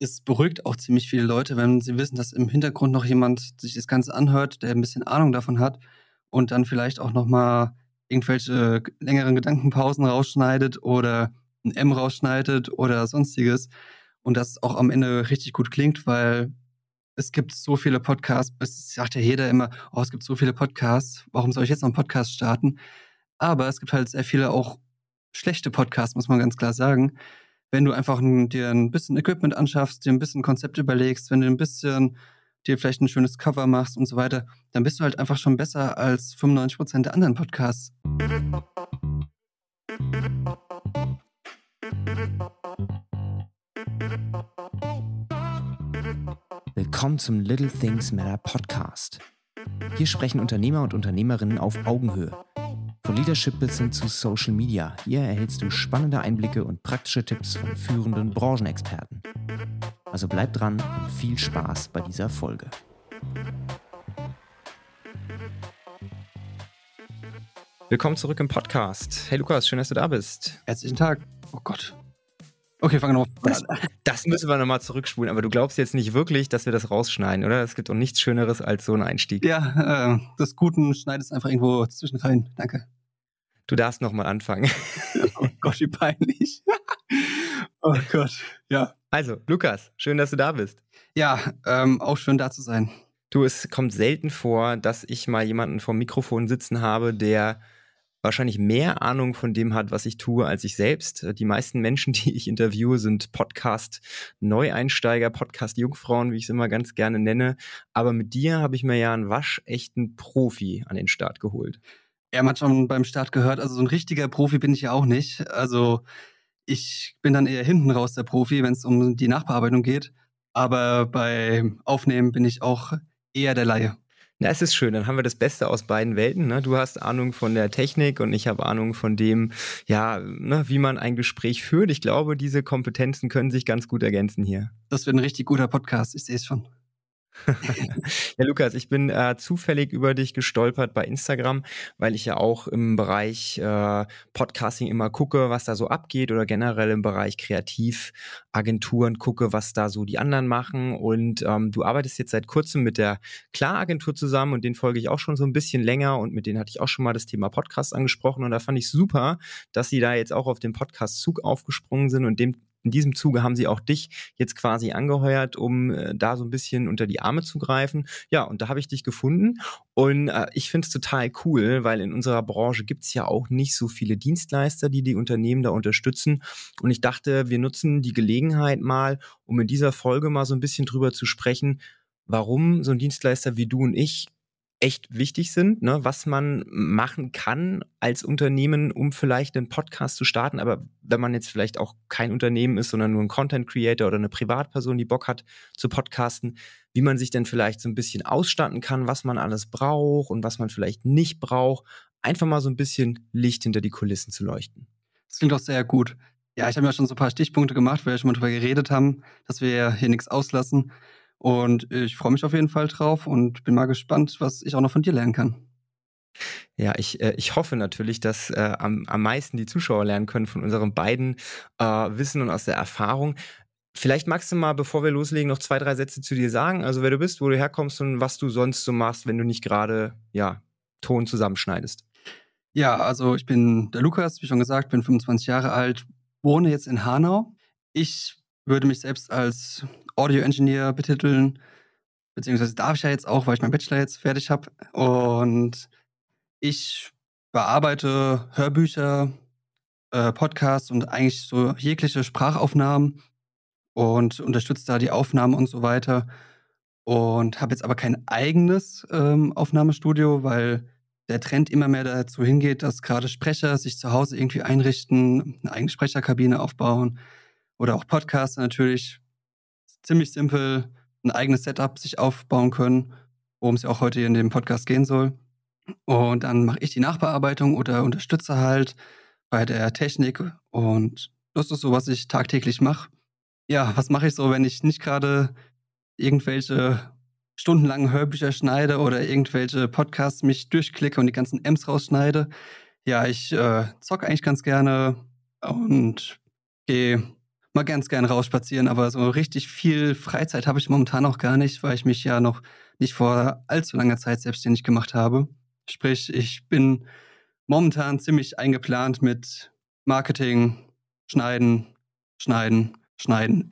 es beruhigt auch ziemlich viele Leute, wenn sie wissen, dass im Hintergrund noch jemand sich das Ganze anhört, der ein bisschen Ahnung davon hat und dann vielleicht auch nochmal irgendwelche längeren Gedankenpausen rausschneidet oder ein M rausschneidet oder sonstiges. Und das auch am Ende richtig gut klingt, weil es gibt so viele Podcasts. Es sagt ja jeder immer, oh, es gibt so viele Podcasts. Warum soll ich jetzt noch einen Podcast starten? Aber es gibt halt sehr viele auch schlechte Podcasts, muss man ganz klar sagen. Wenn du einfach ein, dir ein bisschen Equipment anschaffst, dir ein bisschen Konzept überlegst, wenn du ein bisschen dir vielleicht ein schönes Cover machst und so weiter, dann bist du halt einfach schon besser als 95% der anderen Podcasts. Willkommen zum Little Things Matter Podcast. Hier sprechen Unternehmer und Unternehmerinnen auf Augenhöhe. Von Leadership bis hin zu Social Media. Hier erhältst du spannende Einblicke und praktische Tipps von führenden Branchenexperten. Also bleib dran und viel Spaß bei dieser Folge. Willkommen zurück im Podcast. Hey Lukas, schön, dass du da bist. Herzlichen Tag. Oh Gott. Okay, fangen wir nochmal das, das müssen wir nochmal zurückspulen, aber du glaubst jetzt nicht wirklich, dass wir das rausschneiden, oder? Es gibt doch nichts Schöneres als so ein Einstieg. Ja, äh, das Guten schneidest einfach irgendwo zwischen rein. Danke. Du darfst nochmal anfangen. oh Gott, wie peinlich. oh Gott, ja. Also, Lukas, schön, dass du da bist. Ja, ähm, auch schön da zu sein. Du, es kommt selten vor, dass ich mal jemanden vor Mikrofon sitzen habe, der wahrscheinlich mehr Ahnung von dem hat, was ich tue, als ich selbst. Die meisten Menschen, die ich interviewe, sind Podcast-Neueinsteiger, Podcast-Jungfrauen, wie ich es immer ganz gerne nenne. Aber mit dir habe ich mir ja einen waschechten Profi an den Start geholt. Ja, man hat schon beim Start gehört, also so ein richtiger Profi bin ich ja auch nicht. Also ich bin dann eher hinten raus der Profi, wenn es um die Nachbearbeitung geht. Aber beim Aufnehmen bin ich auch eher der Laie. Na, es ist schön, dann haben wir das Beste aus beiden Welten. Ne? Du hast Ahnung von der Technik und ich habe Ahnung von dem, ja, ne, wie man ein Gespräch führt. Ich glaube, diese Kompetenzen können sich ganz gut ergänzen hier. Das wird ein richtig guter Podcast, ich sehe es schon. Ja, Lukas, ich bin äh, zufällig über dich gestolpert bei Instagram, weil ich ja auch im Bereich äh, Podcasting immer gucke, was da so abgeht oder generell im Bereich Kreativagenturen gucke, was da so die anderen machen. Und ähm, du arbeitest jetzt seit kurzem mit der Klar-Agentur zusammen und den folge ich auch schon so ein bisschen länger und mit denen hatte ich auch schon mal das Thema Podcast angesprochen und da fand ich super, dass sie da jetzt auch auf den Podcast-Zug aufgesprungen sind und dem in diesem Zuge haben sie auch dich jetzt quasi angeheuert, um äh, da so ein bisschen unter die Arme zu greifen. Ja, und da habe ich dich gefunden und äh, ich finde es total cool, weil in unserer Branche gibt es ja auch nicht so viele Dienstleister, die die Unternehmen da unterstützen. Und ich dachte, wir nutzen die Gelegenheit mal, um in dieser Folge mal so ein bisschen drüber zu sprechen, warum so ein Dienstleister wie du und ich echt wichtig sind, ne? was man machen kann als Unternehmen, um vielleicht einen Podcast zu starten. Aber wenn man jetzt vielleicht auch kein Unternehmen ist, sondern nur ein Content Creator oder eine Privatperson, die Bock hat zu podcasten, wie man sich denn vielleicht so ein bisschen ausstatten kann, was man alles braucht und was man vielleicht nicht braucht. Einfach mal so ein bisschen Licht hinter die Kulissen zu leuchten. Das klingt doch sehr gut. Ja, ich habe ja schon so ein paar Stichpunkte gemacht, weil wir schon mal drüber geredet haben, dass wir hier nichts auslassen. Und ich freue mich auf jeden Fall drauf und bin mal gespannt, was ich auch noch von dir lernen kann. Ja, ich, äh, ich hoffe natürlich, dass äh, am, am meisten die Zuschauer lernen können von unserem beiden äh, Wissen und aus der Erfahrung. Vielleicht magst du mal, bevor wir loslegen, noch zwei, drei Sätze zu dir sagen. Also wer du bist, wo du herkommst und was du sonst so machst, wenn du nicht gerade ja, Ton zusammenschneidest. Ja, also ich bin der Lukas, wie schon gesagt, bin 25 Jahre alt, wohne jetzt in Hanau. Ich würde mich selbst als Audio-Engineer betiteln, beziehungsweise darf ich ja jetzt auch, weil ich meinen Bachelor jetzt fertig habe. Und ich bearbeite Hörbücher, äh, Podcasts und eigentlich so jegliche Sprachaufnahmen und unterstütze da die Aufnahmen und so weiter. Und habe jetzt aber kein eigenes ähm, Aufnahmestudio, weil der Trend immer mehr dazu hingeht, dass gerade Sprecher sich zu Hause irgendwie einrichten, eine eigene Sprecherkabine aufbauen oder auch Podcaster natürlich ziemlich simpel ein eigenes Setup sich aufbauen können, worum es ja auch heute in dem Podcast gehen soll. Und dann mache ich die Nachbearbeitung oder unterstütze halt bei der Technik. Und das ist so, was ich tagtäglich mache. Ja, was mache ich so, wenn ich nicht gerade irgendwelche stundenlangen Hörbücher schneide oder irgendwelche Podcasts mich durchklicke und die ganzen M's rausschneide? Ja, ich äh, zocke eigentlich ganz gerne und gehe mal ganz gern rausspazieren, aber so richtig viel Freizeit habe ich momentan auch gar nicht, weil ich mich ja noch nicht vor allzu langer Zeit selbstständig gemacht habe. Sprich, ich bin momentan ziemlich eingeplant mit Marketing, Schneiden, Schneiden, Schneiden.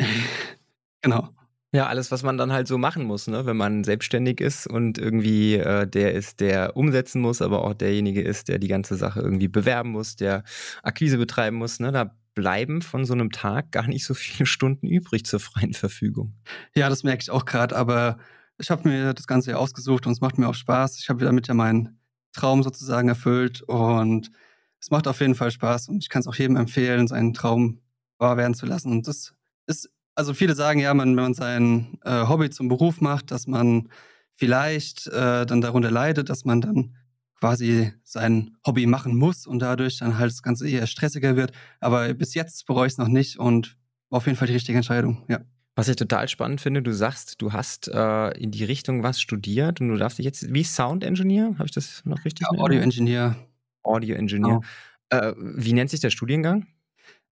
genau. Ja, alles, was man dann halt so machen muss, ne? wenn man selbstständig ist und irgendwie äh, der ist, der umsetzen muss, aber auch derjenige ist, der die ganze Sache irgendwie bewerben muss, der Akquise betreiben muss. Ne? Da bleiben von so einem Tag gar nicht so viele Stunden übrig zur freien Verfügung. Ja, das merke ich auch gerade, aber ich habe mir das Ganze ja ausgesucht und es macht mir auch Spaß. Ich habe damit ja meinen Traum sozusagen erfüllt und es macht auf jeden Fall Spaß und ich kann es auch jedem empfehlen, seinen Traum wahr werden zu lassen. Und das ist, also viele sagen ja, man, wenn man sein äh, Hobby zum Beruf macht, dass man vielleicht äh, dann darunter leidet, dass man dann quasi sein Hobby machen muss und dadurch dann halt das Ganze eher stressiger wird. Aber bis jetzt bereue ich es noch nicht und war auf jeden Fall die richtige Entscheidung, ja. Was ich total spannend finde, du sagst, du hast äh, in die Richtung was studiert und du darfst dich jetzt, wie Sound Engineer, habe ich das noch richtig? Ja, Audio Engineer. Audio Engineer. Genau. Äh, wie nennt sich der Studiengang?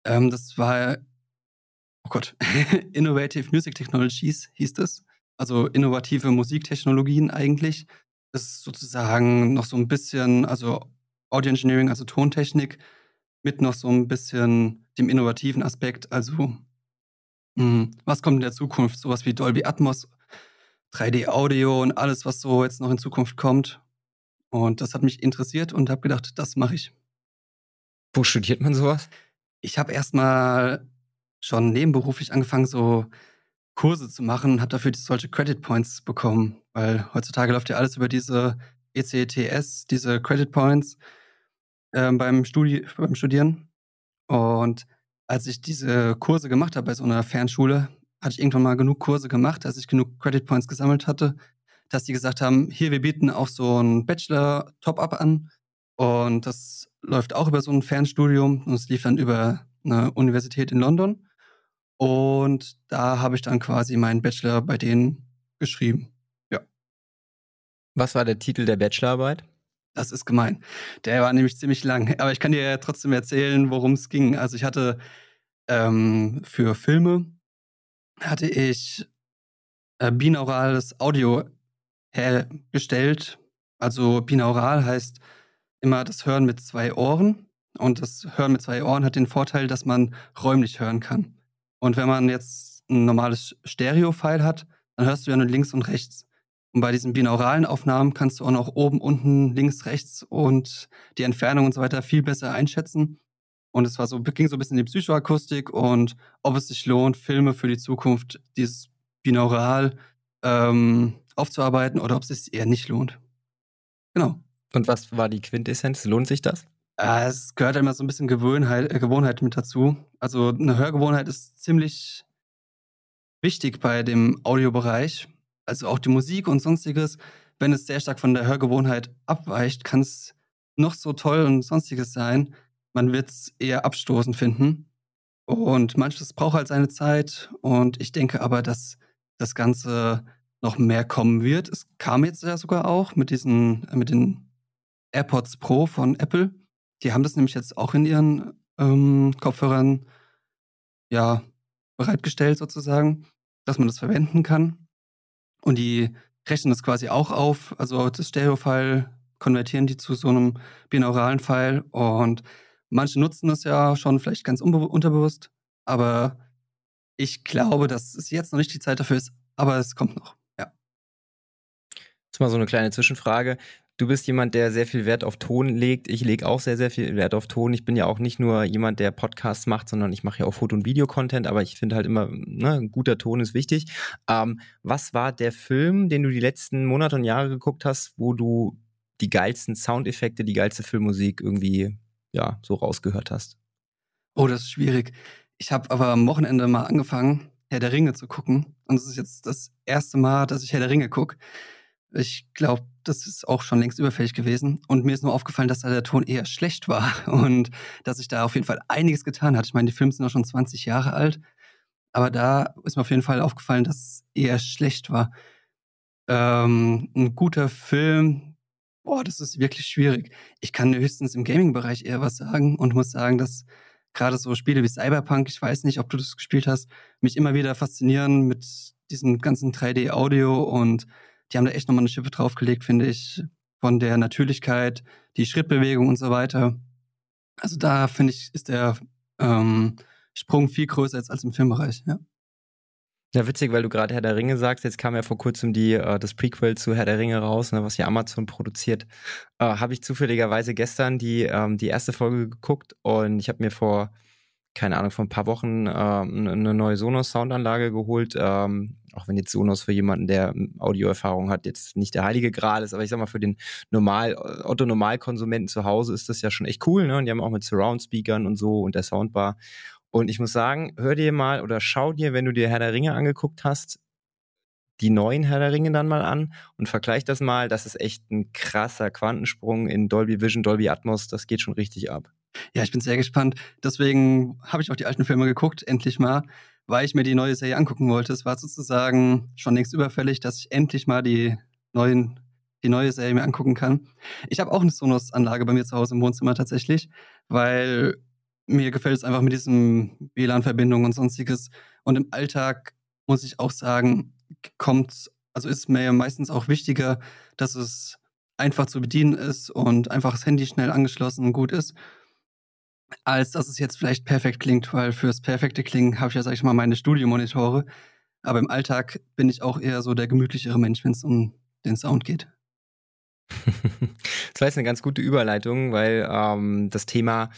Ähm, das war, oh Gott, Innovative Music Technologies hieß das. Also innovative Musiktechnologien eigentlich. Ist sozusagen noch so ein bisschen, also Audio Engineering, also Tontechnik, mit noch so ein bisschen dem innovativen Aspekt. Also, mh, hm, was kommt in der Zukunft? Sowas wie Dolby Atmos, 3D-Audio und alles, was so jetzt noch in Zukunft kommt. Und das hat mich interessiert und habe gedacht, das mache ich. Wo studiert man sowas? Ich habe erstmal schon nebenberuflich angefangen, so Kurse zu machen und habe dafür solche Credit Points bekommen, weil heutzutage läuft ja alles über diese ECTS, diese Credit Points ähm, beim, Studi beim Studieren. Und als ich diese Kurse gemacht habe bei so einer Fernschule, hatte ich irgendwann mal genug Kurse gemacht, als ich genug Credit Points gesammelt hatte, dass die gesagt haben, hier, wir bieten auch so ein Bachelor-Top-Up an. Und das läuft auch über so ein Fernstudium und es lief dann über eine Universität in London. Und da habe ich dann quasi meinen Bachelor bei denen geschrieben. Ja. Was war der Titel der Bachelorarbeit? Das ist gemein. Der war nämlich ziemlich lang. Aber ich kann dir ja trotzdem erzählen, worum es ging. Also ich hatte ähm, für Filme hatte ich äh, binaurales Audio hergestellt. Also binaural heißt immer das Hören mit zwei Ohren. Und das Hören mit zwei Ohren hat den Vorteil, dass man räumlich hören kann. Und wenn man jetzt ein normales Stereo-File hat, dann hörst du ja nur links und rechts. Und bei diesen binauralen Aufnahmen kannst du auch noch oben, unten, links, rechts und die Entfernung und so weiter viel besser einschätzen. Und es war so, ging so ein bisschen in die Psychoakustik und ob es sich lohnt, Filme für die Zukunft, dieses binaural ähm, aufzuarbeiten oder ob es sich eher nicht lohnt. Genau. Und was war die Quintessenz? Lohnt sich das? Äh, es gehört immer so ein bisschen Gewohnheit, äh, Gewohnheit mit dazu. Also eine Hörgewohnheit ist ziemlich wichtig bei dem Audiobereich. Also auch die Musik und sonstiges. Wenn es sehr stark von der Hörgewohnheit abweicht, kann es noch so toll und sonstiges sein. Man wird es eher abstoßend finden. Und manches braucht halt seine Zeit. Und ich denke aber, dass das Ganze noch mehr kommen wird. Es kam jetzt ja sogar auch mit diesen, mit den AirPods Pro von Apple. Die haben das nämlich jetzt auch in ihren ähm, Kopfhörern ja bereitgestellt sozusagen, dass man das verwenden kann. Und die rechnen das quasi auch auf, also das Stereo-File konvertieren die zu so einem binauralen File und manche nutzen das ja schon vielleicht ganz unterbewusst, aber ich glaube, dass es jetzt noch nicht die Zeit dafür ist, aber es kommt noch. Jetzt mal so eine kleine Zwischenfrage. Du bist jemand, der sehr viel Wert auf Ton legt. Ich lege auch sehr, sehr viel Wert auf Ton. Ich bin ja auch nicht nur jemand, der Podcasts macht, sondern ich mache ja auch Foto- und Videocontent, aber ich finde halt immer, ne, ein guter Ton ist wichtig. Ähm, was war der Film, den du die letzten Monate und Jahre geguckt hast, wo du die geilsten Soundeffekte, die geilste Filmmusik irgendwie, ja, so rausgehört hast? Oh, das ist schwierig. Ich habe aber am Wochenende mal angefangen, Herr der Ringe zu gucken. Und es ist jetzt das erste Mal, dass ich Herr der Ringe gucke. Ich glaube, das ist auch schon längst überfällig gewesen. Und mir ist nur aufgefallen, dass da der Ton eher schlecht war und dass sich da auf jeden Fall einiges getan hat. Ich meine, die Filme sind auch schon 20 Jahre alt. Aber da ist mir auf jeden Fall aufgefallen, dass es eher schlecht war. Ähm, ein guter Film, boah, das ist wirklich schwierig. Ich kann höchstens im Gaming-Bereich eher was sagen und muss sagen, dass gerade so Spiele wie Cyberpunk, ich weiß nicht, ob du das gespielt hast, mich immer wieder faszinieren mit diesem ganzen 3D-Audio und die haben da echt nochmal eine Schippe draufgelegt, finde ich, von der Natürlichkeit, die Schrittbewegung und so weiter. Also da finde ich, ist der ähm, Sprung viel größer als, als im Filmbereich, ja. Ja, witzig, weil du gerade Herr der Ringe sagst. Jetzt kam ja vor kurzem die, äh, das Prequel zu Herr der Ringe raus, ne, was ja Amazon produziert. Äh, habe ich zufälligerweise gestern die, ähm, die erste Folge geguckt und ich habe mir vor, keine Ahnung, vor ein paar Wochen äh, eine neue Sonos-Soundanlage geholt. Ähm, auch wenn jetzt Sonos für jemanden, der Audioerfahrung hat, jetzt nicht der heilige Gral ist, aber ich sag mal, für den Normal, Otto-Normalkonsumenten zu Hause ist das ja schon echt cool, ne? Und die haben auch mit Surround-Speakern und so und der Soundbar. Und ich muss sagen, hör dir mal oder schau dir, wenn du dir Herr der Ringe angeguckt hast, die neuen Herr der Ringe dann mal an und vergleich das mal. Das ist echt ein krasser Quantensprung in Dolby Vision, Dolby Atmos. Das geht schon richtig ab. Ja, ich bin sehr gespannt. Deswegen habe ich auch die alten Filme geguckt, endlich mal, weil ich mir die neue Serie angucken wollte. Es war sozusagen schon längst überfällig, dass ich endlich mal die neuen die neue Serie mir angucken kann. Ich habe auch eine Sonos-Anlage bei mir zu Hause im Wohnzimmer tatsächlich, weil mir gefällt es einfach mit diesem WLAN-Verbindung und sonstiges. Und im Alltag muss ich auch sagen, kommt, also ist mir meistens auch wichtiger, dass es einfach zu bedienen ist und einfach das Handy schnell angeschlossen und gut ist, als dass es jetzt vielleicht perfekt klingt, weil fürs perfekte Klingen habe ich ja, sag ich mal, meine Studiomonitore. Aber im Alltag bin ich auch eher so der gemütlichere Mensch, wenn es um den Sound geht. das war jetzt eine ganz gute Überleitung, weil ähm, das Thema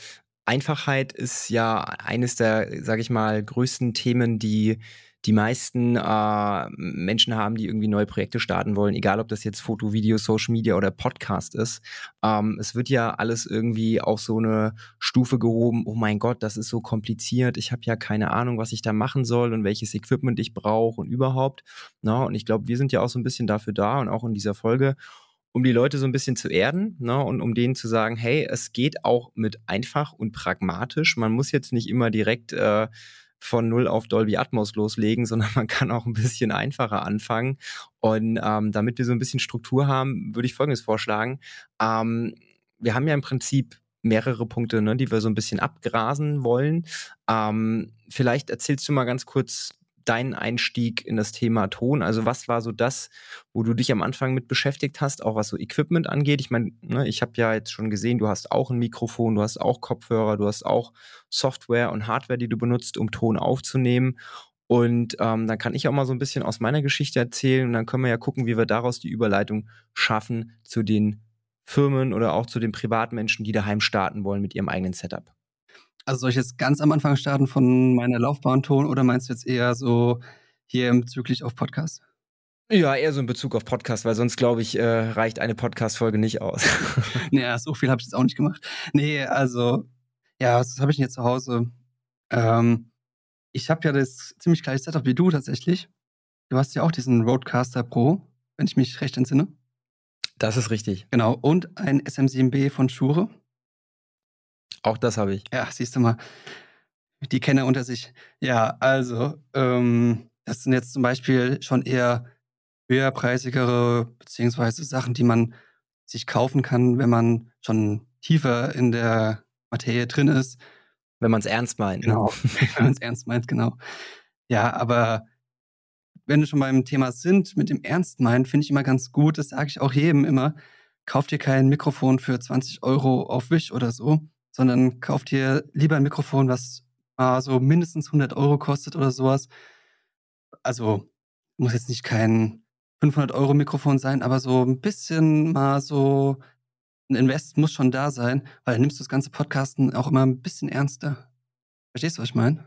Einfachheit ist ja eines der, sage ich mal, größten Themen, die die meisten äh, Menschen haben, die irgendwie neue Projekte starten wollen, egal ob das jetzt Foto, Video, Social Media oder Podcast ist. Ähm, es wird ja alles irgendwie auf so eine Stufe gehoben, oh mein Gott, das ist so kompliziert, ich habe ja keine Ahnung, was ich da machen soll und welches Equipment ich brauche und überhaupt. Na, und ich glaube, wir sind ja auch so ein bisschen dafür da und auch in dieser Folge, um die Leute so ein bisschen zu erden ne, und um denen zu sagen, hey, es geht auch mit einfach und pragmatisch. Man muss jetzt nicht immer direkt äh, von null auf Dolby Atmos loslegen, sondern man kann auch ein bisschen einfacher anfangen. Und ähm, damit wir so ein bisschen Struktur haben, würde ich Folgendes vorschlagen. Ähm, wir haben ja im Prinzip mehrere Punkte, ne, die wir so ein bisschen abgrasen wollen. Ähm, vielleicht erzählst du mal ganz kurz dein Einstieg in das Thema Ton? Also was war so das, wo du dich am Anfang mit beschäftigt hast, auch was so Equipment angeht? Ich meine, ne, ich habe ja jetzt schon gesehen, du hast auch ein Mikrofon, du hast auch Kopfhörer, du hast auch Software und Hardware, die du benutzt, um Ton aufzunehmen. Und ähm, dann kann ich auch mal so ein bisschen aus meiner Geschichte erzählen und dann können wir ja gucken, wie wir daraus die Überleitung schaffen zu den Firmen oder auch zu den Privatmenschen, die daheim starten wollen mit ihrem eigenen Setup. Also soll ich jetzt ganz am Anfang starten von meiner Laufbahnton oder meinst du jetzt eher so hier bezüglich auf Podcast? Ja, eher so in Bezug auf Podcast, weil sonst glaube ich, äh, reicht eine Podcast-Folge nicht aus. naja, so viel habe ich jetzt auch nicht gemacht. Nee, also, ja, was habe ich denn jetzt zu Hause? Ähm, ich habe ja das ziemlich gleiche Setup wie du tatsächlich. Du hast ja auch diesen Roadcaster Pro, wenn ich mich recht entsinne. Das ist richtig. Genau, und ein SM7B von Shure. Auch das habe ich. Ja, siehst du mal. Die Kenner unter sich. Ja, also, ähm, das sind jetzt zum Beispiel schon eher höherpreisigere, beziehungsweise Sachen, die man sich kaufen kann, wenn man schon tiefer in der Materie drin ist. Wenn man es ernst meint. Ne? Genau, wenn man es ernst meint, genau. Ja, aber wenn wir schon beim Thema sind, mit dem Ernst meinen, finde ich immer ganz gut, das sage ich auch jedem immer, kauft dir kein Mikrofon für 20 Euro auf Wish oder so, sondern kauft dir lieber ein Mikrofon, was mal so mindestens 100 Euro kostet oder sowas. Also muss jetzt nicht kein 500 Euro Mikrofon sein, aber so ein bisschen mal so ein Invest muss schon da sein, weil dann nimmst du das ganze Podcasten auch immer ein bisschen ernster. Verstehst du, was ich meine?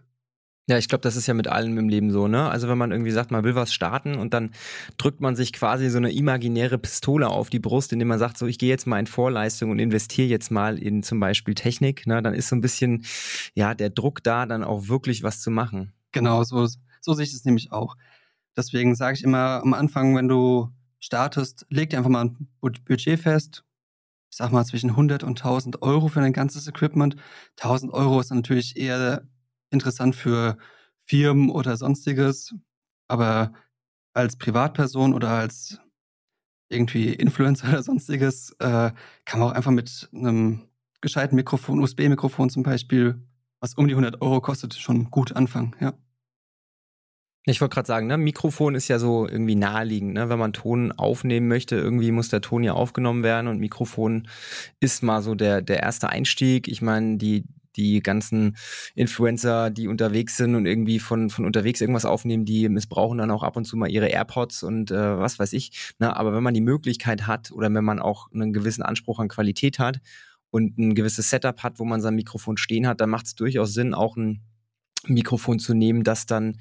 Ja, ich glaube, das ist ja mit allem im Leben so, ne? Also wenn man irgendwie sagt, man will was starten und dann drückt man sich quasi so eine imaginäre Pistole auf die Brust, indem man sagt, so ich gehe jetzt mal in Vorleistung und investiere jetzt mal in zum Beispiel Technik, ne? Dann ist so ein bisschen, ja, der Druck da, dann auch wirklich was zu machen. Genau, so, so sehe ich es nämlich auch. Deswegen sage ich immer am Anfang, wenn du startest, leg dir einfach mal ein Budget fest. Ich sag mal zwischen 100 und 1000 Euro für dein ganzes Equipment. 1000 Euro ist natürlich eher interessant für Firmen oder sonstiges, aber als Privatperson oder als irgendwie Influencer oder sonstiges äh, kann man auch einfach mit einem gescheiten Mikrofon, USB-Mikrofon zum Beispiel, was um die 100 Euro kostet, schon gut anfangen, ja. Ich wollte gerade sagen, ne, Mikrofon ist ja so irgendwie naheliegend, ne? Wenn man Ton aufnehmen möchte, irgendwie muss der Ton ja aufgenommen werden und Mikrofon ist mal so der, der erste Einstieg. Ich meine, die, die ganzen Influencer, die unterwegs sind und irgendwie von, von unterwegs irgendwas aufnehmen, die missbrauchen dann auch ab und zu mal ihre AirPods und äh, was weiß ich. Ne? Aber wenn man die Möglichkeit hat oder wenn man auch einen gewissen Anspruch an Qualität hat und ein gewisses Setup hat, wo man sein Mikrofon stehen hat, dann macht es durchaus Sinn, auch ein Mikrofon zu nehmen, das dann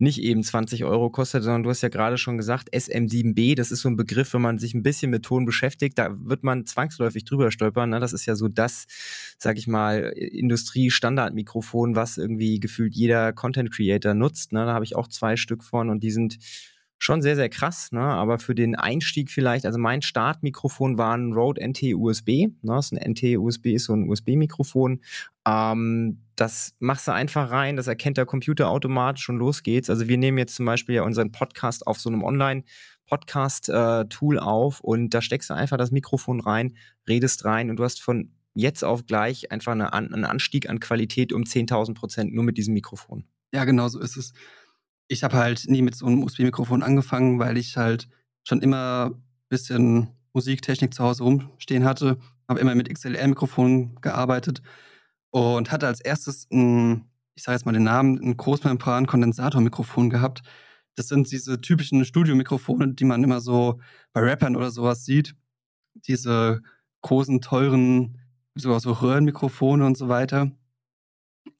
nicht eben 20 Euro kostet, sondern du hast ja gerade schon gesagt, SM7B, das ist so ein Begriff, wenn man sich ein bisschen mit Ton beschäftigt, da wird man zwangsläufig drüber stolpern. Ne? Das ist ja so das, sag ich mal, Industrie-Standard-Mikrofon, was irgendwie gefühlt jeder Content-Creator nutzt. Ne? Da habe ich auch zwei Stück von und die sind schon sehr, sehr krass, ne? aber für den Einstieg vielleicht, also mein Startmikrofon war ein Rode NT-USB, ne? das ist ein NT-USB, ist so ein USB-Mikrofon, ähm, das machst du einfach rein, das erkennt der Computer automatisch und los geht's. Also wir nehmen jetzt zum Beispiel ja unseren Podcast auf so einem Online- Podcast-Tool äh, auf und da steckst du einfach das Mikrofon rein, redest rein und du hast von jetzt auf gleich einfach eine, einen Anstieg an Qualität um 10.000 Prozent nur mit diesem Mikrofon. Ja, genau so ist es ich habe halt nie mit so einem USB-Mikrofon angefangen, weil ich halt schon immer ein bisschen Musiktechnik zu Hause rumstehen hatte. Habe immer mit XLR-Mikrofonen gearbeitet und hatte als erstes ein, ich sage jetzt mal den Namen, ein Großmembran-Kondensatormikrofon gehabt. Das sind diese typischen Studiomikrofone, die man immer so bei Rappern oder sowas sieht. Diese großen, teuren, sogar so Röhrenmikrofone und so weiter.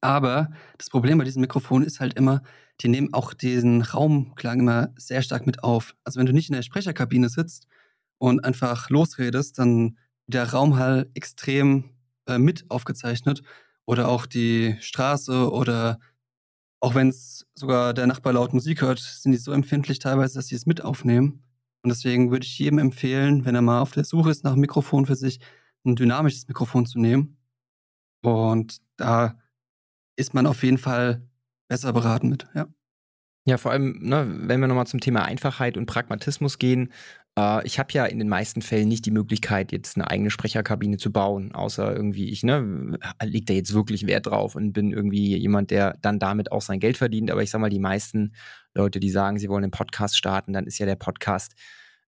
Aber das Problem bei diesem Mikrofon ist halt immer, die nehmen auch diesen Raumklang immer sehr stark mit auf. Also wenn du nicht in der Sprecherkabine sitzt und einfach losredest, dann wird der Raumhall extrem äh, mit aufgezeichnet. Oder auch die Straße oder auch wenn es sogar der Nachbar laut Musik hört, sind die so empfindlich teilweise, dass sie es mit aufnehmen. Und deswegen würde ich jedem empfehlen, wenn er mal auf der Suche ist nach einem Mikrofon für sich, ein dynamisches Mikrofon zu nehmen. Und da ist man auf jeden Fall besser beraten mit, ja. Ja, vor allem, ne, wenn wir nochmal zum Thema Einfachheit und Pragmatismus gehen, äh, ich habe ja in den meisten Fällen nicht die Möglichkeit, jetzt eine eigene Sprecherkabine zu bauen, außer irgendwie ich, ne, legt da jetzt wirklich Wert drauf und bin irgendwie jemand, der dann damit auch sein Geld verdient. Aber ich sag mal, die meisten Leute, die sagen, sie wollen einen Podcast starten, dann ist ja der Podcast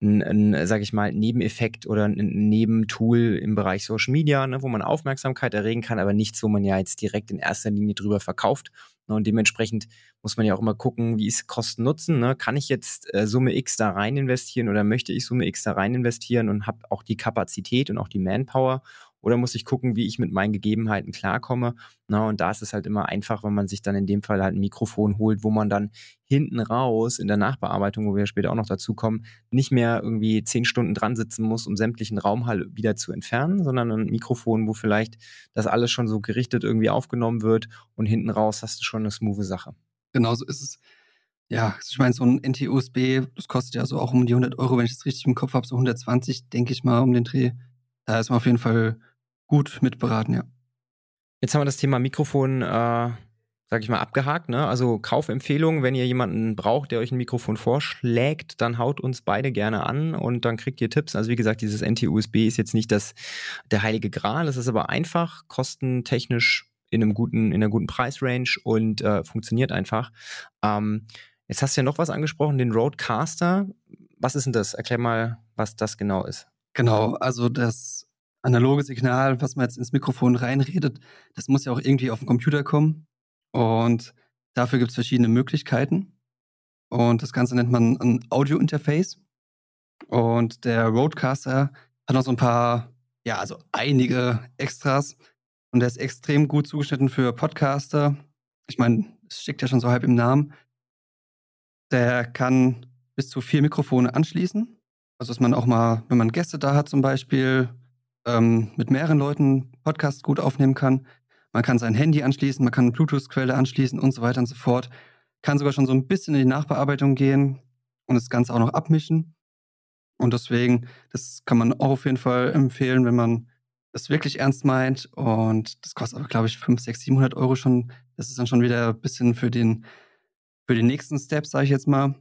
ein, ein sage ich mal, Nebeneffekt oder ein Nebentool im Bereich Social Media, ne, wo man Aufmerksamkeit erregen kann, aber nichts, wo man ja jetzt direkt in erster Linie drüber verkauft. Ne, und dementsprechend muss man ja auch immer gucken, wie ist Kosten-Nutzen. Ne? Kann ich jetzt äh, Summe X da rein investieren oder möchte ich Summe X da rein investieren und habe auch die Kapazität und auch die Manpower oder muss ich gucken, wie ich mit meinen Gegebenheiten klarkomme? Na, und da ist es halt immer einfach, wenn man sich dann in dem Fall halt ein Mikrofon holt, wo man dann hinten raus in der Nachbearbeitung, wo wir später auch noch dazu kommen, nicht mehr irgendwie zehn Stunden dran sitzen muss, um sämtlichen Raumhall wieder zu entfernen, sondern ein Mikrofon, wo vielleicht das alles schon so gerichtet irgendwie aufgenommen wird und hinten raus hast du schon eine smooth Sache. Genau so ist es. Ja, ich meine, so ein NT-USB, das kostet ja so auch um die 100 Euro, wenn ich das richtig im Kopf habe, so 120, denke ich mal, um den Dreh. Da ist man auf jeden Fall gut mitberaten, ja. Jetzt haben wir das Thema Mikrofon, äh, sag ich mal, abgehakt. Ne? Also Kaufempfehlung, wenn ihr jemanden braucht, der euch ein Mikrofon vorschlägt, dann haut uns beide gerne an und dann kriegt ihr Tipps. Also wie gesagt, dieses NT-USB ist jetzt nicht das, der heilige Gral, es ist aber einfach, kostentechnisch in einem guten, in einer guten Preisrange und äh, funktioniert einfach. Ähm, jetzt hast du ja noch was angesprochen, den Roadcaster. Was ist denn das? Erklär mal, was das genau ist. Genau, also das analoge Signal, was man jetzt ins Mikrofon reinredet, das muss ja auch irgendwie auf den Computer kommen. Und dafür gibt es verschiedene Möglichkeiten. Und das Ganze nennt man ein Audio-Interface. Und der Roadcaster hat noch so ein paar, ja, also einige Extras. Und der ist extrem gut zugeschnitten für Podcaster. Ich meine, es steckt ja schon so halb im Namen. Der kann bis zu vier Mikrofone anschließen. Also, dass man auch mal, wenn man Gäste da hat zum Beispiel, ähm, mit mehreren Leuten Podcasts gut aufnehmen kann. Man kann sein Handy anschließen, man kann eine Bluetooth-Quelle anschließen und so weiter und so fort. Kann sogar schon so ein bisschen in die Nachbearbeitung gehen und das Ganze auch noch abmischen. Und deswegen, das kann man auch auf jeden Fall empfehlen, wenn man das wirklich ernst meint. Und das kostet aber, glaube ich, 5, 6, 700 Euro schon. Das ist dann schon wieder ein bisschen für den, für den nächsten Step, sage ich jetzt mal.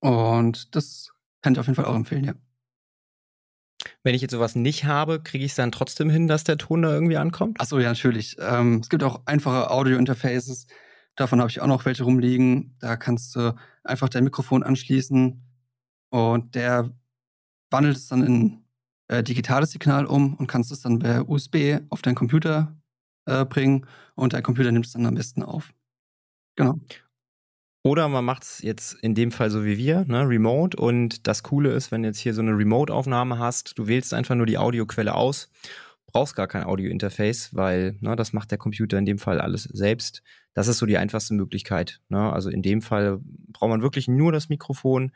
Und das kann ich auf jeden Fall auch empfehlen, ja. Wenn ich jetzt sowas nicht habe, kriege ich es dann trotzdem hin, dass der Ton da irgendwie ankommt? Achso, ja, natürlich. Ähm, es gibt auch einfache Audio-Interfaces. Davon habe ich auch noch welche rumliegen. Da kannst du einfach dein Mikrofon anschließen und der wandelt es dann in äh, digitales Signal um und kannst es dann per USB auf deinen Computer äh, bringen und dein Computer nimmt es dann am besten auf. Genau. Oder man macht es jetzt in dem Fall so wie wir, ne, remote. Und das Coole ist, wenn du jetzt hier so eine Remote-Aufnahme hast, du wählst einfach nur die Audioquelle aus, brauchst gar kein Audio-Interface, weil ne, das macht der Computer in dem Fall alles selbst. Das ist so die einfachste Möglichkeit. Ne? Also in dem Fall braucht man wirklich nur das Mikrofon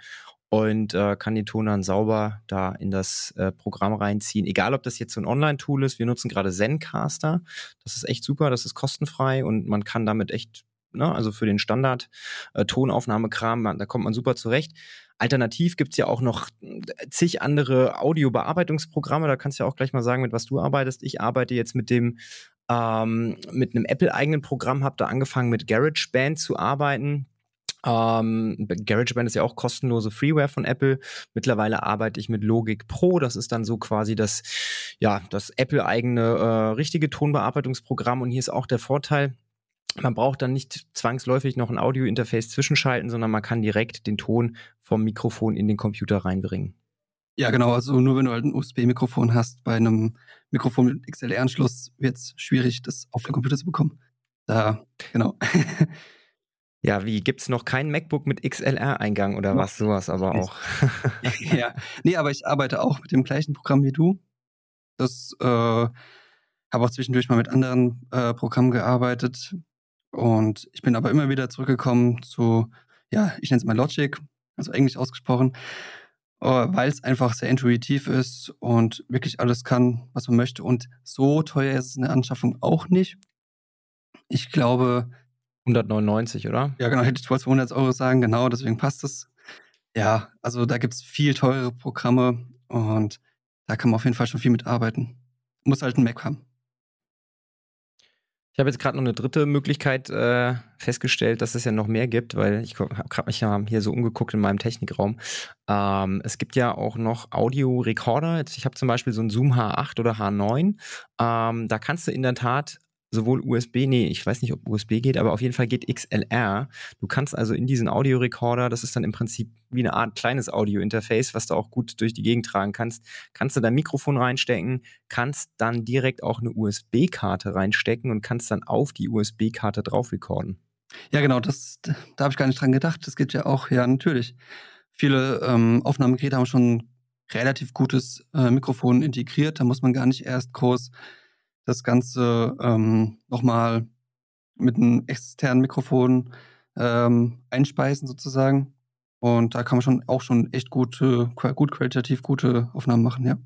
und äh, kann den Ton dann sauber da in das äh, Programm reinziehen. Egal, ob das jetzt so ein Online-Tool ist. Wir nutzen gerade Zencaster. Das ist echt super. Das ist kostenfrei und man kann damit echt ne? also für den Standard-Tonaufnahmekram, äh, da kommt man super zurecht. Alternativ gibt es ja auch noch äh, zig andere Audiobearbeitungsprogramme. Da kannst du ja auch gleich mal sagen, mit was du arbeitest. Ich arbeite jetzt mit dem ähm, mit einem Apple-eigenen Programm, habe da angefangen mit GarageBand zu arbeiten. Ähm, GarageBand ist ja auch kostenlose Freeware von Apple. Mittlerweile arbeite ich mit Logic Pro. Das ist dann so quasi das, ja, das Apple-eigene äh, richtige Tonbearbeitungsprogramm. Und hier ist auch der Vorteil, man braucht dann nicht zwangsläufig noch ein Audio-Interface zwischenschalten, sondern man kann direkt den Ton vom Mikrofon in den Computer reinbringen. Ja, genau. Also nur wenn du halt ein USB-Mikrofon hast, bei einem Mikrofon mit XLR-Anschluss wird es schwierig, das auf den Computer zu bekommen. Da, genau. Ja, wie gibt es noch kein MacBook mit XLR-Eingang oder was? Sowas aber auch. ja, nee, aber ich arbeite auch mit dem gleichen Programm wie du. Das äh, habe auch zwischendurch mal mit anderen äh, Programmen gearbeitet. Und ich bin aber immer wieder zurückgekommen zu, ja, ich nenne es mal Logic, also englisch ausgesprochen, äh, weil es einfach sehr intuitiv ist und wirklich alles kann, was man möchte. Und so teuer ist es in der Anschaffung auch nicht. Ich glaube. 199, oder? Ja, genau, hätte ich wohl 200 Euro sagen, genau, deswegen passt es. Ja, also da gibt es viel teure Programme und da kann man auf jeden Fall schon viel mitarbeiten. Muss halt einen Mac haben. Ich habe jetzt gerade noch eine dritte Möglichkeit äh, festgestellt, dass es ja noch mehr gibt, weil ich habe gerade mich ja hier so umgeguckt in meinem Technikraum. Ähm, es gibt ja auch noch Audio-Recorder. Ich habe zum Beispiel so einen Zoom H8 oder H9. Ähm, da kannst du in der Tat sowohl USB, nee, ich weiß nicht, ob USB geht, aber auf jeden Fall geht XLR. Du kannst also in diesen Audiorekorder, das ist dann im Prinzip wie eine Art kleines Audio-Interface, was du auch gut durch die Gegend tragen kannst, kannst du dein Mikrofon reinstecken, kannst dann direkt auch eine USB-Karte reinstecken und kannst dann auf die USB-Karte drauf recorden. Ja, genau, das, da habe ich gar nicht dran gedacht. Das geht ja auch, ja, natürlich. Viele ähm, Aufnahmegeräte haben schon relativ gutes äh, Mikrofon integriert. Da muss man gar nicht erst groß das Ganze ähm, nochmal mit einem externen Mikrofon ähm, einspeisen sozusagen. Und da kann man schon auch schon echt gute, gut qualitativ gute Aufnahmen machen, ja.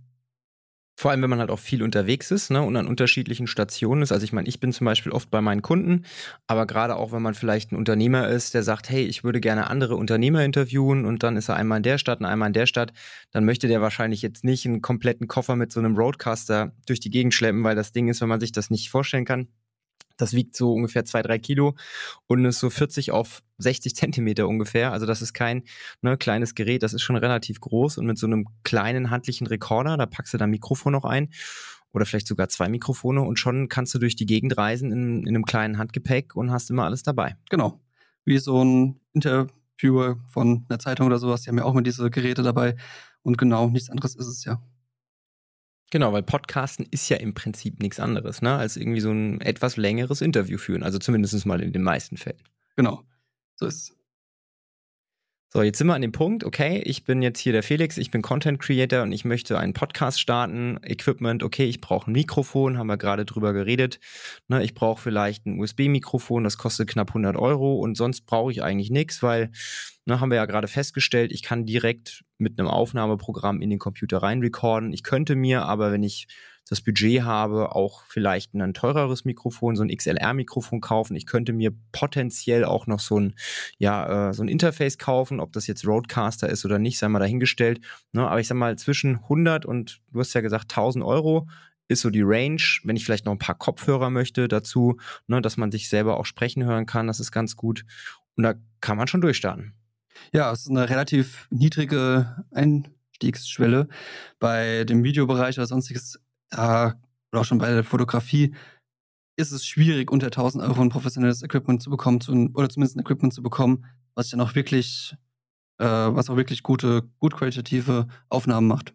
Vor allem, wenn man halt auch viel unterwegs ist ne, und an unterschiedlichen Stationen ist. Also ich meine, ich bin zum Beispiel oft bei meinen Kunden, aber gerade auch, wenn man vielleicht ein Unternehmer ist, der sagt, hey, ich würde gerne andere Unternehmer interviewen und dann ist er einmal in der Stadt und einmal in der Stadt, dann möchte der wahrscheinlich jetzt nicht einen kompletten Koffer mit so einem Roadcaster durch die Gegend schleppen, weil das Ding ist, wenn man sich das nicht vorstellen kann, das wiegt so ungefähr zwei, drei Kilo und ist so 40 auf 60 Zentimeter ungefähr. Also das ist kein ne, kleines Gerät, das ist schon relativ groß und mit so einem kleinen handlichen Rekorder, da packst du dein Mikrofon noch ein oder vielleicht sogar zwei Mikrofone und schon kannst du durch die Gegend reisen in, in einem kleinen Handgepäck und hast immer alles dabei. Genau. Wie so ein Interviewer von einer Zeitung oder sowas, die haben ja auch immer diese Geräte dabei. Und genau, nichts anderes ist es ja. Genau, weil Podcasten ist ja im Prinzip nichts anderes, ne, als irgendwie so ein etwas längeres Interview führen. Also zumindest mal in den meisten Fällen. Genau, so ist es. So, jetzt sind wir an dem Punkt, okay, ich bin jetzt hier der Felix, ich bin Content Creator und ich möchte einen Podcast starten. Equipment, okay, ich brauche ein Mikrofon, haben wir gerade drüber geredet. Ne, ich brauche vielleicht ein USB-Mikrofon, das kostet knapp 100 Euro und sonst brauche ich eigentlich nichts, weil, ne, haben wir ja gerade festgestellt, ich kann direkt mit einem Aufnahmeprogramm in den Computer rein recorden. Ich könnte mir aber, wenn ich das Budget habe, auch vielleicht ein teureres Mikrofon, so ein XLR-Mikrofon kaufen. Ich könnte mir potenziell auch noch so ein, ja, äh, so ein Interface kaufen, ob das jetzt Roadcaster ist oder nicht, sei mal dahingestellt. Ne? Aber ich sag mal, zwischen 100 und, du hast ja gesagt, 1000 Euro ist so die Range, wenn ich vielleicht noch ein paar Kopfhörer möchte dazu, ne, dass man sich selber auch sprechen hören kann, das ist ganz gut. Und da kann man schon durchstarten. Ja, es ist eine relativ niedrige Ein Einstiegsschwelle. Bei dem Videobereich oder sonstiges, da, oder auch schon bei der Fotografie, ist es schwierig, unter 1000 Euro ein professionelles Equipment zu bekommen, zu, oder zumindest ein Equipment zu bekommen, was dann auch wirklich, äh, was auch wirklich gute, gut qualitative Aufnahmen macht.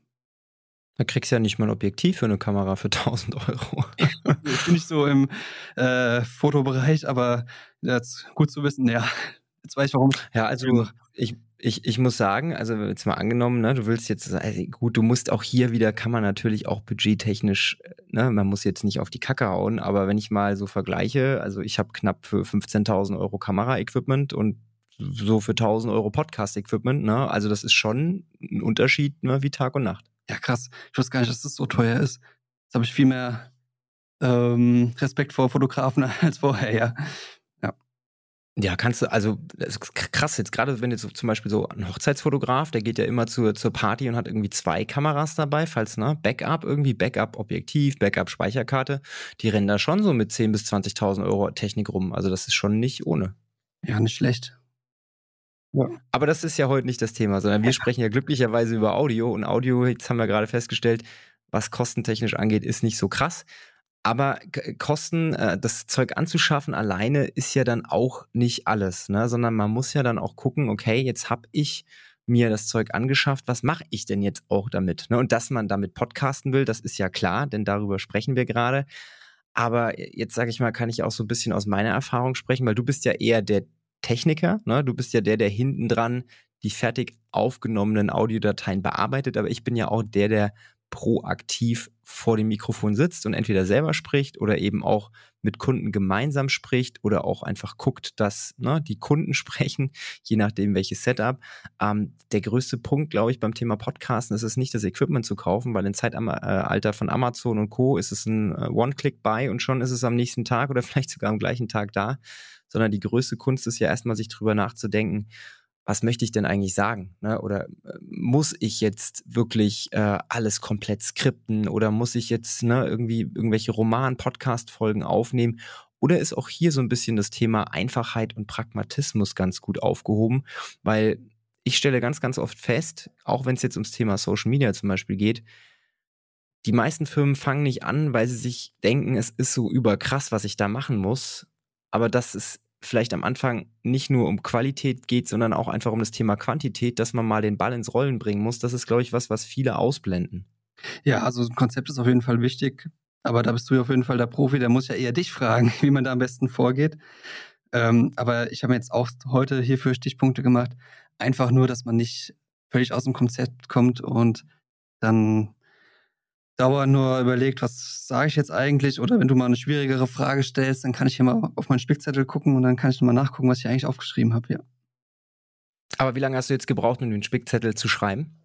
Da kriegst du ja nicht mal ein Objektiv für eine Kamera für 1000 Euro. ich bin nicht so im äh, Fotobereich, aber jetzt gut zu wissen, ja. Jetzt weiß ich warum. Ja, also ich, ich, ich muss sagen, also jetzt mal angenommen, ne, du willst jetzt, also gut, du musst auch hier wieder, kann man natürlich auch budgettechnisch, ne, man muss jetzt nicht auf die Kacke hauen, aber wenn ich mal so vergleiche, also ich habe knapp für 15.000 Euro Kamera-Equipment und so für 1.000 Euro Podcast-Equipment, ne, also das ist schon ein Unterschied, ne, wie Tag und Nacht. Ja, krass. Ich wusste gar nicht, dass das so teuer ist. Jetzt habe ich viel mehr ähm, Respekt vor Fotografen als vorher, ja. Ja, kannst du, also krass, jetzt gerade wenn jetzt so, zum Beispiel so ein Hochzeitsfotograf, der geht ja immer zur, zur Party und hat irgendwie zwei Kameras dabei, falls, ne, Backup irgendwie, Backup-Objektiv, Backup-Speicherkarte, die rennen da schon so mit 10.000 bis 20.000 Euro Technik rum. Also das ist schon nicht ohne. Ja, nicht schlecht. Ja. Aber das ist ja heute nicht das Thema, sondern wir sprechen ja glücklicherweise über Audio und Audio, jetzt haben wir gerade festgestellt, was kostentechnisch angeht, ist nicht so krass. Aber Kosten, äh, das Zeug anzuschaffen alleine ist ja dann auch nicht alles, ne? sondern man muss ja dann auch gucken, okay, jetzt habe ich mir das Zeug angeschafft, was mache ich denn jetzt auch damit? Ne? Und dass man damit podcasten will, das ist ja klar, denn darüber sprechen wir gerade. Aber jetzt sage ich mal, kann ich auch so ein bisschen aus meiner Erfahrung sprechen, weil du bist ja eher der Techniker, ne? Du bist ja der, der hinten dran die fertig aufgenommenen Audiodateien bearbeitet, aber ich bin ja auch der, der proaktiv vor dem Mikrofon sitzt und entweder selber spricht oder eben auch mit Kunden gemeinsam spricht oder auch einfach guckt, dass ne, die Kunden sprechen, je nachdem welches Setup. Ähm, der größte Punkt, glaube ich, beim Thema Podcasten ist es nicht, das Equipment zu kaufen, weil im Zeitalter von Amazon und Co. ist es ein äh, One-Click-Buy und schon ist es am nächsten Tag oder vielleicht sogar am gleichen Tag da sondern die größte Kunst ist ja erstmal, sich drüber nachzudenken, was möchte ich denn eigentlich sagen? Ne? Oder äh, muss ich jetzt wirklich äh, alles komplett skripten oder muss ich jetzt ne, irgendwie irgendwelche Roman-Podcast-Folgen aufnehmen? Oder ist auch hier so ein bisschen das Thema Einfachheit und Pragmatismus ganz gut aufgehoben? Weil ich stelle ganz, ganz oft fest, auch wenn es jetzt ums Thema Social Media zum Beispiel geht, die meisten Firmen fangen nicht an, weil sie sich denken, es ist so überkrass, was ich da machen muss, aber dass es vielleicht am Anfang nicht nur um Qualität geht, sondern auch einfach um das Thema Quantität, dass man mal den Ball ins Rollen bringen muss. Das ist, glaube ich, was, was viele ausblenden. Ja, also ein Konzept ist auf jeden Fall wichtig, aber da bist du ja auf jeden Fall der Profi, der muss ja eher dich fragen, wie man da am besten vorgeht. Ähm, aber ich habe jetzt auch heute hierfür Stichpunkte gemacht. Einfach nur, dass man nicht völlig aus dem Konzept kommt und dann dauernd nur überlegt, was sage ich jetzt eigentlich? Oder wenn du mal eine schwierigere Frage stellst, dann kann ich hier mal auf meinen Spickzettel gucken und dann kann ich mal nachgucken, was ich eigentlich aufgeschrieben habe, ja. Aber wie lange hast du jetzt gebraucht, um den Spickzettel zu schreiben?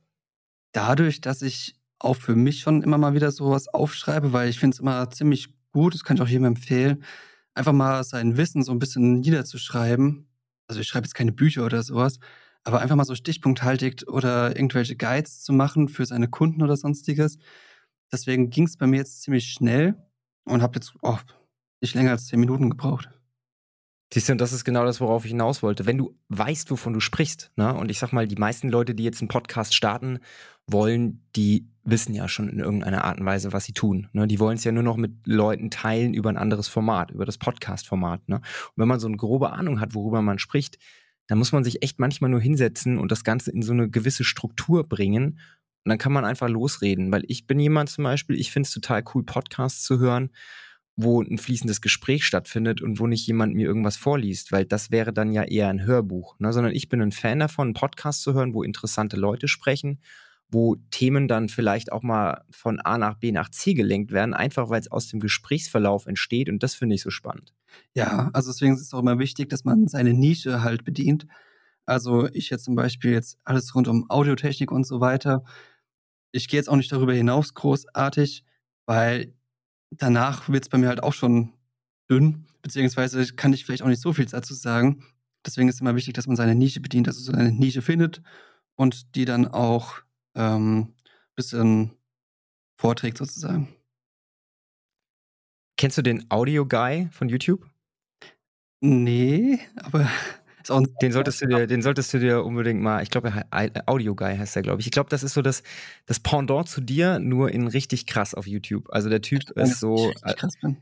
Dadurch, dass ich auch für mich schon immer mal wieder sowas aufschreibe, weil ich finde es immer ziemlich gut, das kann ich auch jedem empfehlen, einfach mal sein Wissen so ein bisschen niederzuschreiben. Also ich schreibe jetzt keine Bücher oder sowas, aber einfach mal so stichpunkthaltig oder irgendwelche Guides zu machen für seine Kunden oder sonstiges. Deswegen ging es bei mir jetzt ziemlich schnell und habe jetzt oh, nicht länger als zehn Minuten gebraucht. Siehst du, und das ist genau das, worauf ich hinaus wollte. Wenn du weißt, wovon du sprichst, ne? und ich sag mal, die meisten Leute, die jetzt einen Podcast starten wollen, die wissen ja schon in irgendeiner Art und Weise, was sie tun. Ne? Die wollen es ja nur noch mit Leuten teilen über ein anderes Format, über das Podcast-Format. Ne? Und wenn man so eine grobe Ahnung hat, worüber man spricht, dann muss man sich echt manchmal nur hinsetzen und das Ganze in so eine gewisse Struktur bringen und dann kann man einfach losreden, weil ich bin jemand zum Beispiel, ich finde es total cool, Podcasts zu hören, wo ein fließendes Gespräch stattfindet und wo nicht jemand mir irgendwas vorliest, weil das wäre dann ja eher ein Hörbuch, ne? sondern ich bin ein Fan davon, einen Podcast zu hören, wo interessante Leute sprechen, wo Themen dann vielleicht auch mal von A nach B nach C gelenkt werden, einfach weil es aus dem Gesprächsverlauf entsteht und das finde ich so spannend. Ja, also deswegen ist es auch immer wichtig, dass man seine Nische halt bedient. Also ich jetzt zum Beispiel jetzt alles rund um Audiotechnik und so weiter ich gehe jetzt auch nicht darüber hinaus großartig, weil danach wird es bei mir halt auch schon dünn, beziehungsweise kann ich vielleicht auch nicht so viel dazu sagen. Deswegen ist es immer wichtig, dass man seine Nische bedient, also seine Nische findet und die dann auch ähm, bisschen vorträgt sozusagen. Kennst du den Audio Guy von YouTube? Nee, aber den solltest du dir, den solltest du dir unbedingt mal, ich glaube, Audio Guy heißt er, glaube ich. Ich glaube, das ist so das, das Pendant zu dir, nur in richtig krass auf YouTube. Also der Typ ist so. Ich krass bin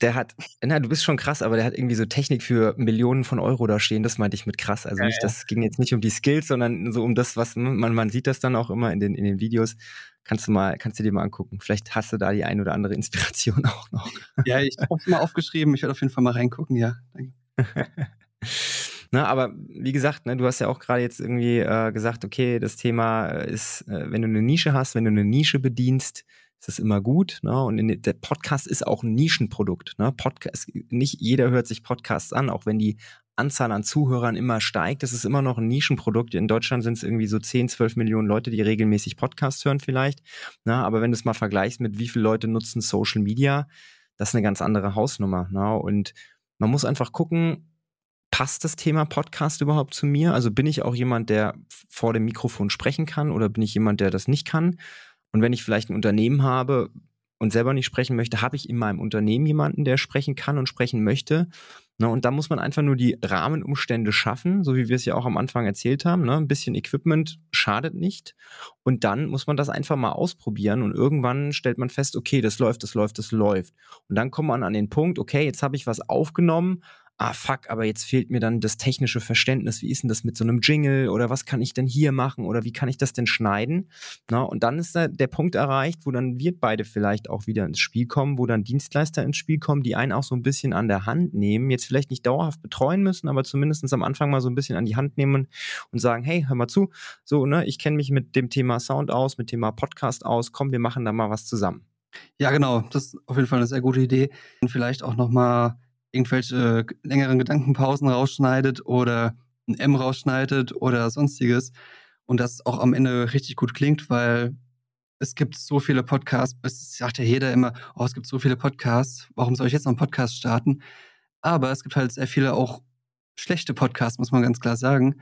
der hat, na, du bist schon krass, aber der hat irgendwie so Technik für Millionen von Euro da stehen. Das meinte ich mit krass. Also ja, nicht, das ging jetzt nicht um die Skills, sondern so um das, was man, man sieht das dann auch immer in den, in den Videos. Kannst du mal, kannst du dir mal angucken. Vielleicht hast du da die ein oder andere Inspiration auch noch. Ja, ich habe es mal aufgeschrieben. Ich werde auf jeden Fall mal reingucken, ja. Na, aber wie gesagt, ne, du hast ja auch gerade jetzt irgendwie äh, gesagt, okay, das Thema ist, äh, wenn du eine Nische hast, wenn du eine Nische bedienst, ist das immer gut. Ne? Und in, der Podcast ist auch ein Nischenprodukt. Ne? Podcast, nicht jeder hört sich Podcasts an, auch wenn die Anzahl an Zuhörern immer steigt. Das ist immer noch ein Nischenprodukt. In Deutschland sind es irgendwie so 10, 12 Millionen Leute, die regelmäßig Podcasts hören vielleicht. Ne? Aber wenn du es mal vergleichst mit wie viele Leute nutzen Social Media, das ist eine ganz andere Hausnummer. Ne? Und man muss einfach gucken, passt das Thema Podcast überhaupt zu mir? Also bin ich auch jemand, der vor dem Mikrofon sprechen kann oder bin ich jemand, der das nicht kann? Und wenn ich vielleicht ein Unternehmen habe und selber nicht sprechen möchte, habe ich in meinem Unternehmen jemanden, der sprechen kann und sprechen möchte. Ne, und da muss man einfach nur die Rahmenumstände schaffen, so wie wir es ja auch am Anfang erzählt haben. Ne? Ein bisschen Equipment schadet nicht. Und dann muss man das einfach mal ausprobieren und irgendwann stellt man fest, okay, das läuft, das läuft, das läuft. Und dann kommt man an den Punkt, okay, jetzt habe ich was aufgenommen, ah fuck, aber jetzt fehlt mir dann das technische Verständnis, wie ist denn das mit so einem Jingle oder was kann ich denn hier machen oder wie kann ich das denn schneiden? Na, und dann ist da der Punkt erreicht, wo dann wir beide vielleicht auch wieder ins Spiel kommen, wo dann Dienstleister ins Spiel kommen, die einen auch so ein bisschen an der Hand nehmen, jetzt vielleicht nicht dauerhaft betreuen müssen, aber zumindest am Anfang mal so ein bisschen an die Hand nehmen und sagen, hey, hör mal zu, so, ne, ich kenne mich mit dem Thema Sound aus, mit dem Thema Podcast aus, komm, wir machen da mal was zusammen. Ja, genau, das ist auf jeden Fall eine sehr gute Idee. Und vielleicht auch nochmal irgendwelche längeren Gedankenpausen rausschneidet oder ein M rausschneidet oder sonstiges. Und das auch am Ende richtig gut klingt, weil es gibt so viele Podcasts. Es sagt ja jeder immer, oh, es gibt so viele Podcasts. Warum soll ich jetzt noch einen Podcast starten? Aber es gibt halt sehr viele auch schlechte Podcasts, muss man ganz klar sagen.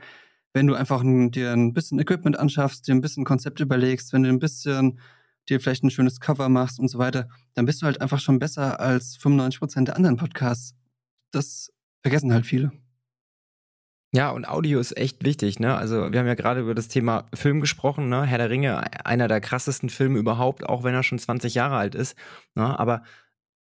Wenn du einfach ein, dir ein bisschen Equipment anschaffst, dir ein bisschen Konzept überlegst, wenn du ein bisschen dir vielleicht ein schönes Cover machst und so weiter, dann bist du halt einfach schon besser als 95 Prozent der anderen Podcasts das vergessen halt viele. Ja, und Audio ist echt wichtig, ne? Also, wir haben ja gerade über das Thema Film gesprochen, ne? Herr der Ringe, einer der krassesten Filme überhaupt, auch wenn er schon 20 Jahre alt ist. Ne? Aber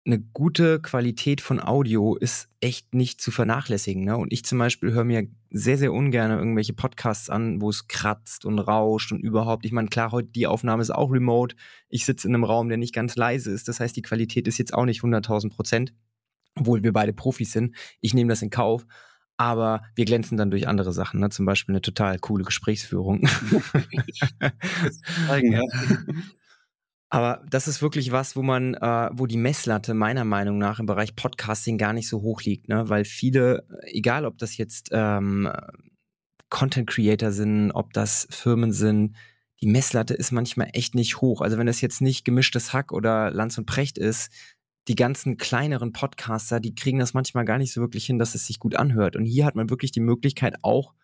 eine gute Qualität von Audio ist echt nicht zu vernachlässigen. Ne? Und ich zum Beispiel höre mir sehr, sehr ungern irgendwelche Podcasts an, wo es kratzt und rauscht und überhaupt. Ich meine, klar, heute die Aufnahme ist auch remote. Ich sitze in einem Raum, der nicht ganz leise ist. Das heißt, die Qualität ist jetzt auch nicht 100.000 Prozent obwohl wir beide Profis sind. Ich nehme das in Kauf. Aber wir glänzen dann durch andere Sachen, ne? zum Beispiel eine total coole Gesprächsführung. zeigen, ja. Aber das ist wirklich was, wo man, äh, wo die Messlatte meiner Meinung nach im Bereich Podcasting gar nicht so hoch liegt, ne? Weil viele, egal ob das jetzt ähm, Content Creator sind, ob das Firmen sind, die Messlatte ist manchmal echt nicht hoch. Also wenn das jetzt nicht gemischtes Hack oder Lanz und Precht ist, die ganzen kleineren Podcaster, die kriegen das manchmal gar nicht so wirklich hin, dass es sich gut anhört. Und hier hat man wirklich die Möglichkeit auch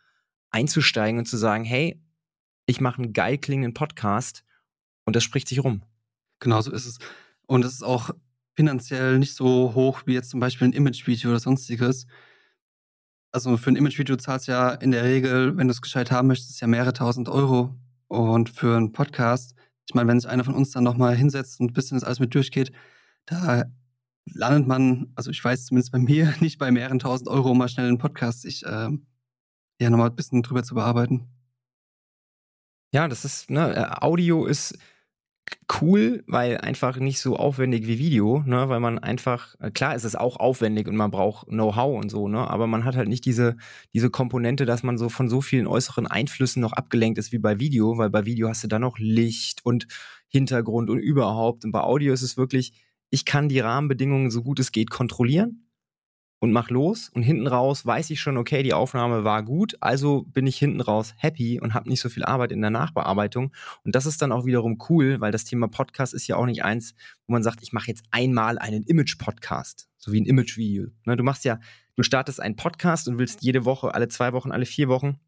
einzusteigen und zu sagen, hey, ich mache einen geil klingenden Podcast und das spricht sich rum. Genau so ist es. Und es ist auch finanziell nicht so hoch wie jetzt zum Beispiel ein Image-Video oder sonstiges. Also für ein Image-Video zahlst du ja in der Regel, wenn du es gescheit haben möchtest, ja mehrere tausend Euro. Und für einen Podcast, ich meine, wenn sich einer von uns dann nochmal hinsetzt und ein bisschen das alles mit durchgeht, da landet man, also ich weiß zumindest bei mir, nicht bei mehreren tausend Euro, mal schnell einen Podcast sich äh, ja nochmal ein bisschen drüber zu bearbeiten. Ja, das ist, ne, äh, Audio ist cool, weil einfach nicht so aufwendig wie Video, ne, weil man einfach, äh, klar ist es auch aufwendig und man braucht Know-how und so, ne, aber man hat halt nicht diese, diese Komponente, dass man so von so vielen äußeren Einflüssen noch abgelenkt ist wie bei Video, weil bei Video hast du dann noch Licht und Hintergrund und überhaupt und bei Audio ist es wirklich, ich kann die Rahmenbedingungen so gut es geht kontrollieren und mach los und hinten raus weiß ich schon, okay, die Aufnahme war gut, also bin ich hinten raus happy und habe nicht so viel Arbeit in der Nachbearbeitung und das ist dann auch wiederum cool, weil das Thema Podcast ist ja auch nicht eins, wo man sagt, ich mache jetzt einmal einen Image Podcast, so wie ein Image Video. Ne, du machst ja, du startest einen Podcast und willst jede Woche, alle zwei Wochen, alle vier Wochen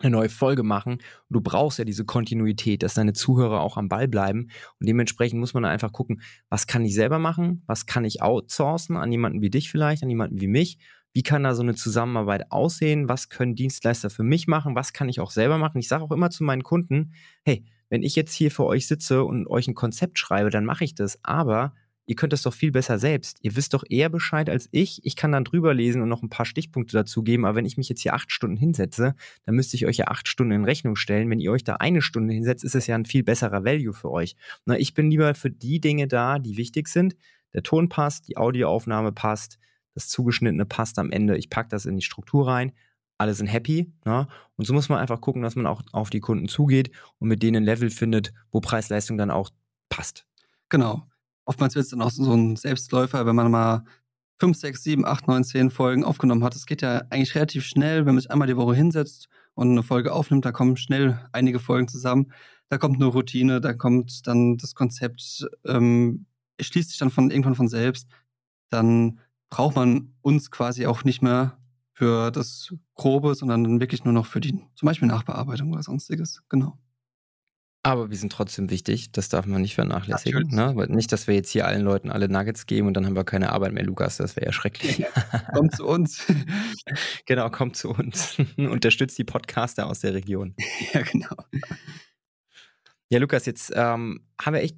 eine neue Folge machen. Und du brauchst ja diese Kontinuität, dass deine Zuhörer auch am Ball bleiben. Und dementsprechend muss man einfach gucken, was kann ich selber machen, was kann ich outsourcen an jemanden wie dich vielleicht, an jemanden wie mich. wie kann da so eine Zusammenarbeit aussehen, was können Dienstleister für mich machen, was kann ich auch selber machen. Ich sage auch immer zu meinen Kunden, hey, wenn ich jetzt hier für euch sitze und euch ein Konzept schreibe, dann mache ich das, aber ihr könnt das doch viel besser selbst. Ihr wisst doch eher Bescheid als ich. Ich kann dann drüber lesen und noch ein paar Stichpunkte dazu geben. Aber wenn ich mich jetzt hier acht Stunden hinsetze, dann müsste ich euch ja acht Stunden in Rechnung stellen. Wenn ihr euch da eine Stunde hinsetzt, ist es ja ein viel besserer Value für euch. Na, ich bin lieber für die Dinge da, die wichtig sind. Der Ton passt, die Audioaufnahme passt, das Zugeschnittene passt am Ende. Ich packe das in die Struktur rein. Alle sind happy. Na? Und so muss man einfach gucken, dass man auch auf die Kunden zugeht und mit denen ein Level findet, wo Preis-Leistung dann auch passt. Genau oftmals wird es dann auch so ein Selbstläufer, wenn man mal fünf, sechs, sieben, acht, neun, zehn Folgen aufgenommen hat. Es geht ja eigentlich relativ schnell, wenn man sich einmal die Woche hinsetzt und eine Folge aufnimmt, da kommen schnell einige Folgen zusammen. Da kommt eine Routine, da kommt dann das Konzept, ähm, schließt sich dann von irgendwann von selbst. Dann braucht man uns quasi auch nicht mehr für das Grobe, sondern dann wirklich nur noch für die zum Beispiel Nachbearbeitung oder sonstiges. Genau. Aber wir sind trotzdem wichtig, das darf man nicht vernachlässigen. Ne? Nicht, dass wir jetzt hier allen Leuten alle Nuggets geben und dann haben wir keine Arbeit mehr, Lukas, das wäre ja schrecklich. kommt zu uns. genau, kommt zu uns. Unterstützt die Podcaster aus der Region. Ja, genau. Ja, Lukas, jetzt ähm, haben wir echt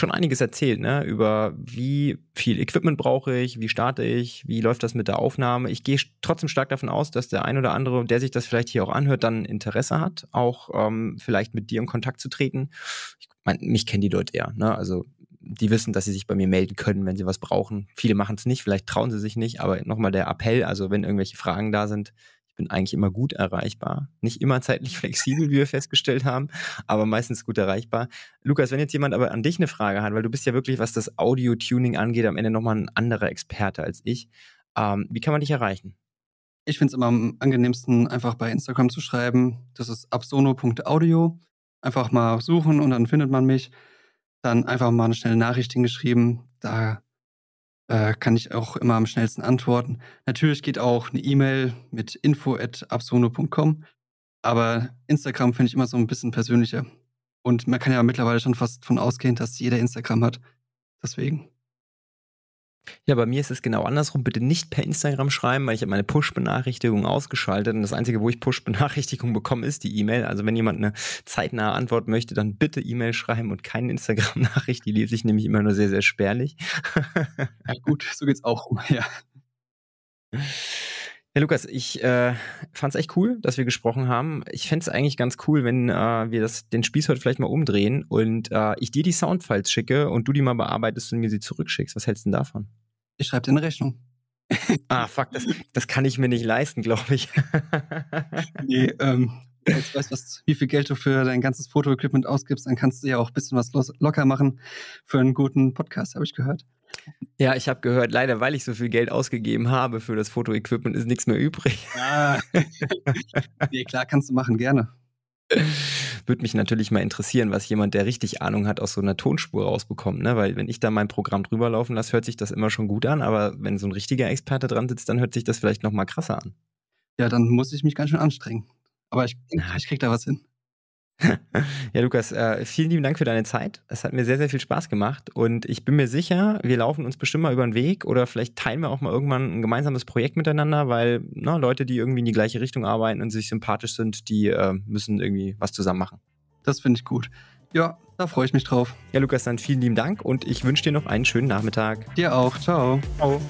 schon einiges erzählt, ne? Über wie viel Equipment brauche ich, wie starte ich, wie läuft das mit der Aufnahme. Ich gehe trotzdem stark davon aus, dass der ein oder andere, der sich das vielleicht hier auch anhört, dann Interesse hat, auch ähm, vielleicht mit dir in Kontakt zu treten. Ich meine, mich kennen die Leute eher, ne? Also die wissen, dass sie sich bei mir melden können, wenn sie was brauchen. Viele machen es nicht, vielleicht trauen sie sich nicht, aber nochmal der Appell, also wenn irgendwelche Fragen da sind, bin eigentlich immer gut erreichbar. Nicht immer zeitlich flexibel, wie wir festgestellt haben, aber meistens gut erreichbar. Lukas, wenn jetzt jemand aber an dich eine Frage hat, weil du bist ja wirklich, was das Audio-Tuning angeht, am Ende nochmal ein anderer Experte als ich. Ähm, wie kann man dich erreichen? Ich finde es immer am angenehmsten, einfach bei Instagram zu schreiben. Das ist absono.audio. Einfach mal suchen und dann findet man mich. Dann einfach mal eine schnelle Nachricht hingeschrieben. Da äh, kann ich auch immer am schnellsten antworten. Natürlich geht auch eine E-Mail mit info.absono.com, aber Instagram finde ich immer so ein bisschen persönlicher. Und man kann ja mittlerweile schon fast von ausgehen, dass jeder Instagram hat. Deswegen. Ja, bei mir ist es genau andersrum. Bitte nicht per Instagram schreiben, weil ich habe meine Push-Benachrichtigung ausgeschaltet und das Einzige, wo ich Push-Benachrichtigung bekomme, ist die E-Mail. Also wenn jemand eine zeitnahe Antwort möchte, dann bitte E-Mail schreiben und keine Instagram-Nachricht. Die lese ich nämlich immer nur sehr, sehr spärlich. ja, gut, so geht's auch. Ja. Ja, Lukas, ich äh, fand es echt cool, dass wir gesprochen haben. Ich fände es eigentlich ganz cool, wenn äh, wir das, den Spieß heute vielleicht mal umdrehen und äh, ich dir die Soundfiles schicke und du die mal bearbeitest und mir sie zurückschickst. Was hältst du denn davon? Ich schreibe dir eine Rechnung. ah, fuck, das, das kann ich mir nicht leisten, glaube ich. nee, ähm, wenn du weißt, was, wie viel Geld du für dein ganzes Fotoequipment ausgibst, dann kannst du ja auch ein bisschen was los, locker machen für einen guten Podcast, habe ich gehört. Ja, ich habe gehört, leider, weil ich so viel Geld ausgegeben habe für das Fotoequipment, ist nichts mehr übrig. Ah. nee, klar, kannst du machen, gerne. Würde mich natürlich mal interessieren, was jemand, der richtig Ahnung hat, aus so einer Tonspur rausbekommt. Ne? Weil wenn ich da mein Programm drüber laufen lasse, hört sich das immer schon gut an. Aber wenn so ein richtiger Experte dran sitzt, dann hört sich das vielleicht noch mal krasser an. Ja, dann muss ich mich ganz schön anstrengen. Aber ich, ich krieg da was hin. ja, Lukas, äh, vielen lieben Dank für deine Zeit. Es hat mir sehr, sehr viel Spaß gemacht und ich bin mir sicher, wir laufen uns bestimmt mal über den Weg oder vielleicht teilen wir auch mal irgendwann ein gemeinsames Projekt miteinander, weil na, Leute, die irgendwie in die gleiche Richtung arbeiten und sich sympathisch sind, die äh, müssen irgendwie was zusammen machen. Das finde ich gut. Ja, da freue ich mich drauf. Ja, Lukas, dann vielen lieben Dank und ich wünsche dir noch einen schönen Nachmittag. Dir auch. Ciao. Ciao.